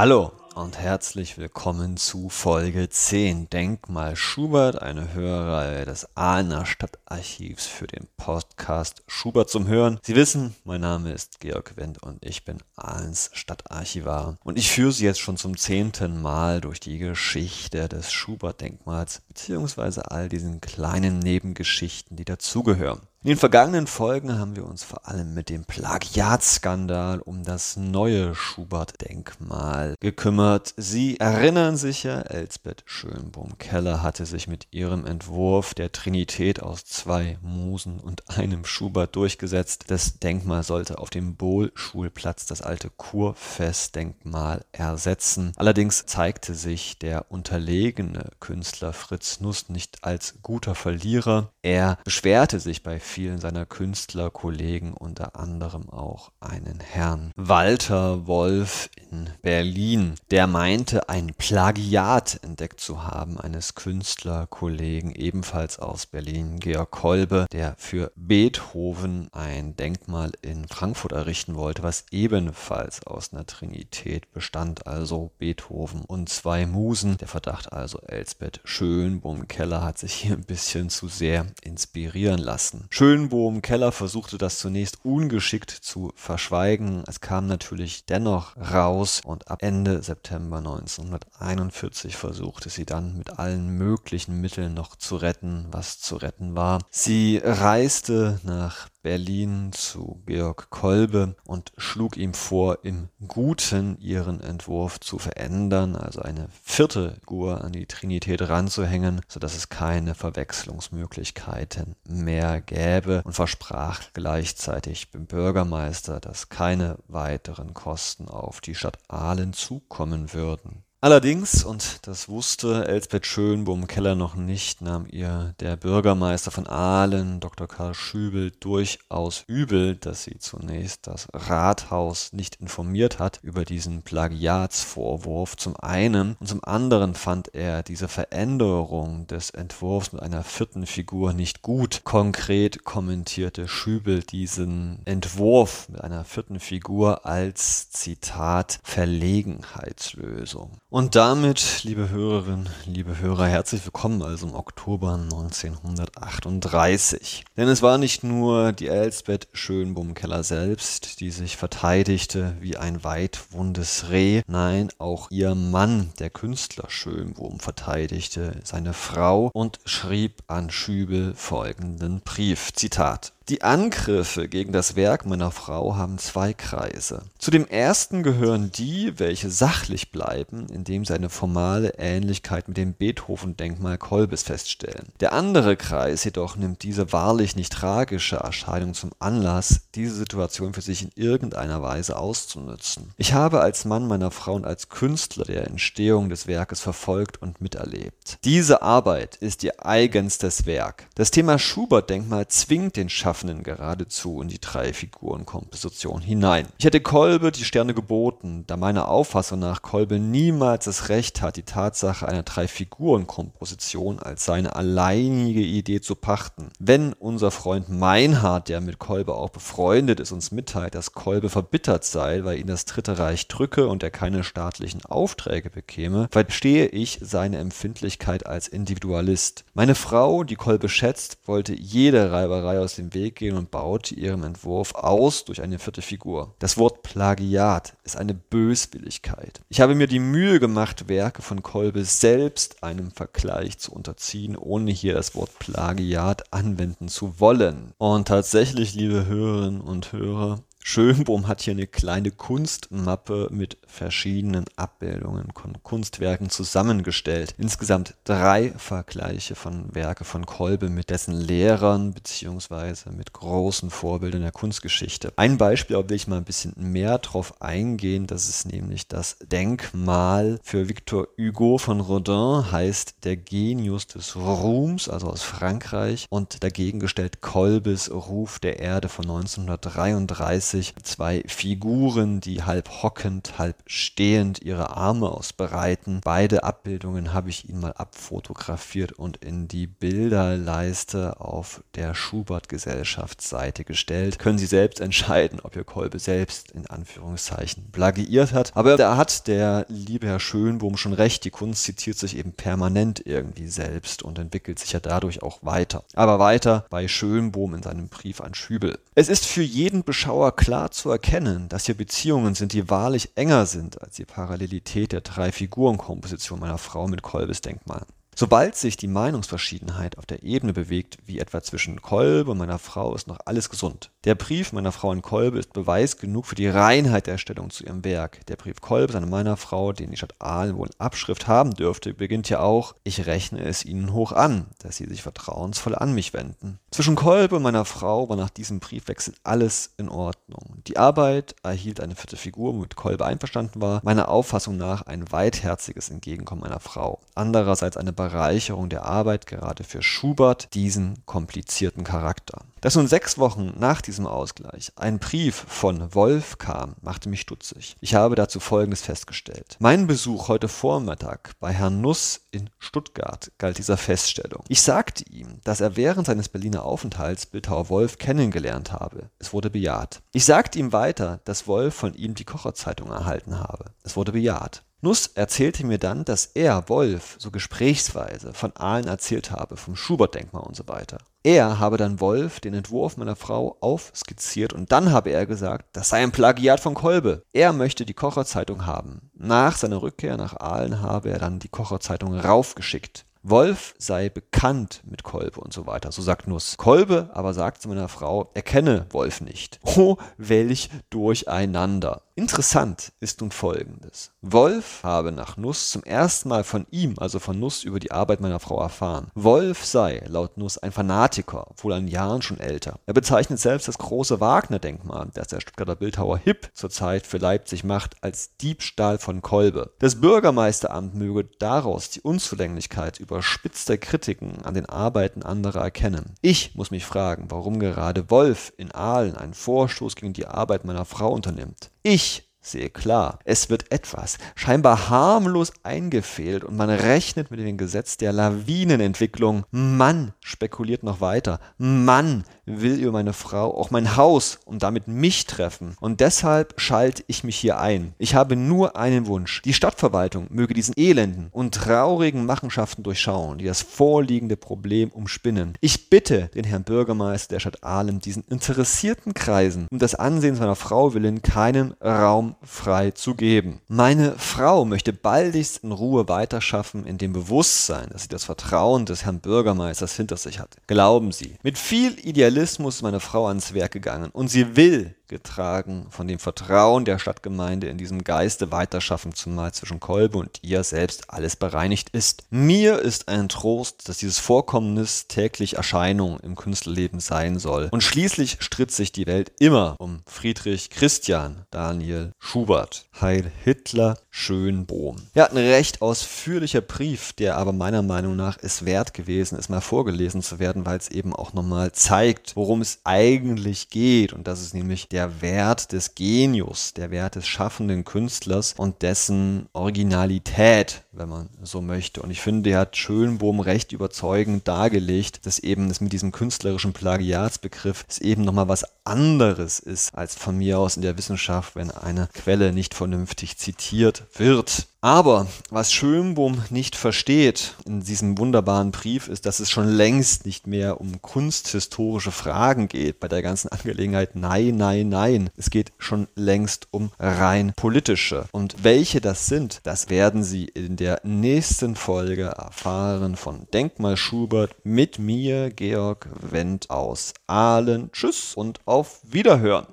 Hallo und herzlich willkommen zu Folge 10 Denkmal Schubert, eine Hörreihe des Ahlener Stadtarchivs für den Podcast Schubert zum Hören. Sie wissen, mein Name ist Georg Wendt und ich bin Ahlens Stadtarchivar. Und ich führe Sie jetzt schon zum zehnten Mal durch die Geschichte des Schubert-Denkmals, beziehungsweise all diesen kleinen Nebengeschichten, die dazugehören. In den vergangenen Folgen haben wir uns vor allem mit dem Plagiatskandal um das neue Schubert-Denkmal gekümmert. Sie erinnern sich ja, Elsbeth Schönbohm-Keller hatte sich mit ihrem Entwurf der Trinität aus zwei Musen und einem Schubert durchgesetzt. Das Denkmal sollte auf dem Bohlschulplatz das alte Kurfestdenkmal ersetzen. Allerdings zeigte sich der unterlegene Künstler Fritz Nuss nicht als guter Verlierer. Er beschwerte sich bei vielen seiner Künstlerkollegen, unter anderem auch einen Herrn Walter Wolf in Berlin, der meinte, ein Plagiat entdeckt zu haben eines Künstlerkollegen, ebenfalls aus Berlin, Georg Kolbe, der für Beethoven ein Denkmal in Frankfurt errichten wollte, was ebenfalls aus einer Trinität bestand, also Beethoven und zwei Musen. Der Verdacht also, Elsbeth Schönbohm-Keller hat sich hier ein bisschen zu sehr inspirieren lassen. Schönbohm Keller versuchte das zunächst ungeschickt zu verschweigen. Es kam natürlich dennoch raus und ab Ende September 1941 versuchte sie dann mit allen möglichen Mitteln noch zu retten, was zu retten war. Sie reiste nach Berlin zu Georg Kolbe und schlug ihm vor, im Guten ihren Entwurf zu verändern, also eine vierte Figur an die Trinität ranzuhängen, sodass es keine Verwechslungsmöglichkeiten mehr gäbe und versprach gleichzeitig dem Bürgermeister, dass keine weiteren Kosten auf die Stadt Aalen zukommen würden. Allerdings, und das wusste Elsbeth Schönbohm-Keller noch nicht, nahm ihr der Bürgermeister von Aalen, Dr. Karl Schübel, durchaus übel, dass sie zunächst das Rathaus nicht informiert hat über diesen Plagiatsvorwurf zum einen und zum anderen fand er diese Veränderung des Entwurfs mit einer vierten Figur nicht gut. Konkret kommentierte Schübel diesen Entwurf mit einer vierten Figur als Zitat Verlegenheitslösung. Und damit, liebe Hörerinnen, liebe Hörer, herzlich willkommen also im Oktober 1938. Denn es war nicht nur die Elsbeth Schönbohm-Keller selbst, die sich verteidigte wie ein weitwundes Reh, nein, auch ihr Mann, der Künstler Schönbohm, verteidigte seine Frau und schrieb an Schübel folgenden Brief, Zitat, die Angriffe gegen das Werk meiner Frau haben zwei Kreise. Zu dem ersten gehören die, welche sachlich bleiben, indem sie eine formale Ähnlichkeit mit dem Beethoven-Denkmal Kolbes feststellen. Der andere Kreis jedoch nimmt diese wahrlich nicht tragische Erscheinung zum Anlass, diese Situation für sich in irgendeiner Weise auszunutzen. Ich habe als Mann meiner Frau und als Künstler der Entstehung des Werkes verfolgt und miterlebt. Diese Arbeit ist ihr eigenstes Werk. Das Thema Schubert-Denkmal zwingt den Schaffner Schaffenden geradezu in die Drei-Figuren-Komposition hinein. Ich hätte Kolbe die Sterne geboten, da meiner Auffassung nach Kolbe niemals das Recht hat, die Tatsache einer Drei-Figuren-Komposition als seine alleinige Idee zu pachten. Wenn unser Freund Meinhard, der mit Kolbe auch befreundet ist, uns mitteilt, dass Kolbe verbittert sei, weil ihn das Dritte Reich drücke und er keine staatlichen Aufträge bekäme, verstehe ich seine Empfindlichkeit als Individualist. Meine Frau, die Kolbe schätzt, wollte jede Reiberei aus dem Weg Weg gehen und baute ihrem Entwurf aus durch eine vierte Figur. Das Wort Plagiat ist eine Böswilligkeit. Ich habe mir die Mühe gemacht, Werke von Kolbe selbst einem Vergleich zu unterziehen, ohne hier das Wort Plagiat anwenden zu wollen. Und tatsächlich, liebe Hörerinnen und Hörer, Schönbohm hat hier eine kleine Kunstmappe mit verschiedenen Abbildungen von Kunstwerken zusammengestellt. Insgesamt drei Vergleiche von Werke von Kolbe mit dessen Lehrern bzw. mit großen Vorbildern der Kunstgeschichte. Ein Beispiel, auf will ich mal ein bisschen mehr drauf eingehen, das ist nämlich das Denkmal für Victor Hugo von Rodin, heißt der Genius des Ruhms, also aus Frankreich, und dagegen gestellt Kolbes Ruf der Erde von 1933 sich zwei Figuren, die halb hockend, halb stehend ihre Arme ausbreiten. Beide Abbildungen habe ich Ihnen mal abfotografiert und in die Bilderleiste auf der Schubert-Gesellschaftsseite gestellt. Können Sie selbst entscheiden, ob Ihr Kolbe selbst in Anführungszeichen plagiiert hat. Aber da hat der liebe Herr Schönbohm schon recht. Die Kunst zitiert sich eben permanent irgendwie selbst und entwickelt sich ja dadurch auch weiter. Aber weiter bei Schönbohm in seinem Brief an Schübel. Es ist für jeden Beschauer klar zu erkennen, dass hier Beziehungen sind, die wahrlich enger sind als die Parallelität der drei Figurenkomposition meiner Frau mit Kolbes Denkmal. Sobald sich die Meinungsverschiedenheit auf der Ebene bewegt, wie etwa zwischen Kolbe und meiner Frau, ist noch alles gesund. Der Brief meiner Frau an Kolbe ist Beweis genug für die Reinheit der Stellung zu ihrem Werk. Der Brief Kolbes an meiner Frau, den die Stadt Aalen wohl in Abschrift haben dürfte, beginnt ja auch, ich rechne es ihnen hoch an, dass sie sich vertrauensvoll an mich wenden. Zwischen Kolbe und meiner Frau war nach diesem Briefwechsel alles in Ordnung. Die Arbeit erhielt eine vierte Figur, womit Kolbe einverstanden war, meiner Auffassung nach ein weitherziges Entgegenkommen meiner Frau. Andererseits eine Bereicherung der Arbeit, gerade für Schubert, diesen komplizierten Charakter. Dass nun sechs Wochen nach diesem Ausgleich ein Brief von Wolf kam, machte mich stutzig. Ich habe dazu Folgendes festgestellt. Mein Besuch heute Vormittag bei Herrn Nuss in Stuttgart galt dieser Feststellung. Ich sagte ihm, dass er während seines Berliner Aufenthalts Bildhauer Wolf kennengelernt habe. Es wurde bejaht. Ich sagte ihm weiter, dass Wolf von ihm die Kocherzeitung erhalten habe. Es wurde bejaht. Nuss erzählte mir dann, dass er, Wolf, so gesprächsweise von Aalen erzählt habe, vom Schubert-Denkmal und so weiter. Er habe dann Wolf den Entwurf meiner Frau aufskizziert und dann habe er gesagt, das sei ein Plagiat von Kolbe. Er möchte die Kocherzeitung haben. Nach seiner Rückkehr nach Aalen habe er dann die Kocherzeitung raufgeschickt. Wolf sei bekannt mit Kolbe und so weiter, so sagt Nuss. Kolbe aber sagt zu meiner Frau, er kenne Wolf nicht. Oh, welch Durcheinander. Interessant ist nun folgendes. Wolf habe nach Nuss zum ersten Mal von ihm, also von Nuss, über die Arbeit meiner Frau erfahren. Wolf sei, laut Nuss, ein Fanatiker, wohl an Jahren schon älter. Er bezeichnet selbst das große Wagner-Denkmal, das der Stuttgarter Bildhauer Hipp zurzeit für Leipzig macht, als Diebstahl von Kolbe. Das Bürgermeisteramt möge daraus die Unzulänglichkeit überspitzter Kritiken an den Arbeiten anderer erkennen. Ich muss mich fragen, warum gerade Wolf in Aalen einen Vorstoß gegen die Arbeit meiner Frau unternimmt. Ich sehe klar, es wird etwas scheinbar harmlos eingefehlt und man rechnet mit dem Gesetz der Lawinenentwicklung. Mann spekuliert noch weiter. Mann will über meine Frau auch mein Haus und damit mich treffen. Und deshalb schalte ich mich hier ein. Ich habe nur einen Wunsch. Die Stadtverwaltung möge diesen elenden und traurigen Machenschaften durchschauen, die das vorliegende Problem umspinnen. Ich bitte den Herrn Bürgermeister der Stadt Ahlem, diesen interessierten Kreisen um das Ansehen seiner Frau willen keinen Raum frei zu geben. Meine Frau möchte baldigst in Ruhe weiterschaffen in dem Bewusstsein, dass sie das Vertrauen des Herrn Bürgermeisters hinter sich hat. Glauben Sie, mit viel Idealismus ist meine Frau ans Werk gegangen und sie will getragen von dem Vertrauen der Stadtgemeinde in diesem Geiste weiterschaffen, zumal zwischen Kolbe und ihr selbst alles bereinigt ist. Mir ist ein Trost, dass dieses Vorkommnis täglich Erscheinung im Künstlerleben sein soll. Und schließlich stritt sich die Welt immer um Friedrich Christian Daniel Schubert. Heil Hitler Schönbohm. Ja, ein recht ausführlicher Brief, der aber meiner Meinung nach es wert gewesen ist, mal vorgelesen zu werden, weil es eben auch nochmal zeigt, worum es eigentlich geht. Und das ist nämlich der der Wert des Genius, der Wert des schaffenden Künstlers und dessen Originalität, wenn man so möchte. Und ich finde, der hat Schönbohm recht überzeugend dargelegt, dass eben das mit diesem künstlerischen Plagiatsbegriff es eben nochmal was anderes ist als von mir aus in der Wissenschaft, wenn eine Quelle nicht vernünftig zitiert wird. Aber was Schönbohm nicht versteht in diesem wunderbaren Brief ist, dass es schon längst nicht mehr um kunsthistorische Fragen geht bei der ganzen Angelegenheit. Nein, nein, nein. Es geht schon längst um rein politische. Und welche das sind, das werden Sie in der nächsten Folge erfahren von Denkmal Schubert mit mir, Georg Wendt aus Aalen. Tschüss und auf Wiederhören.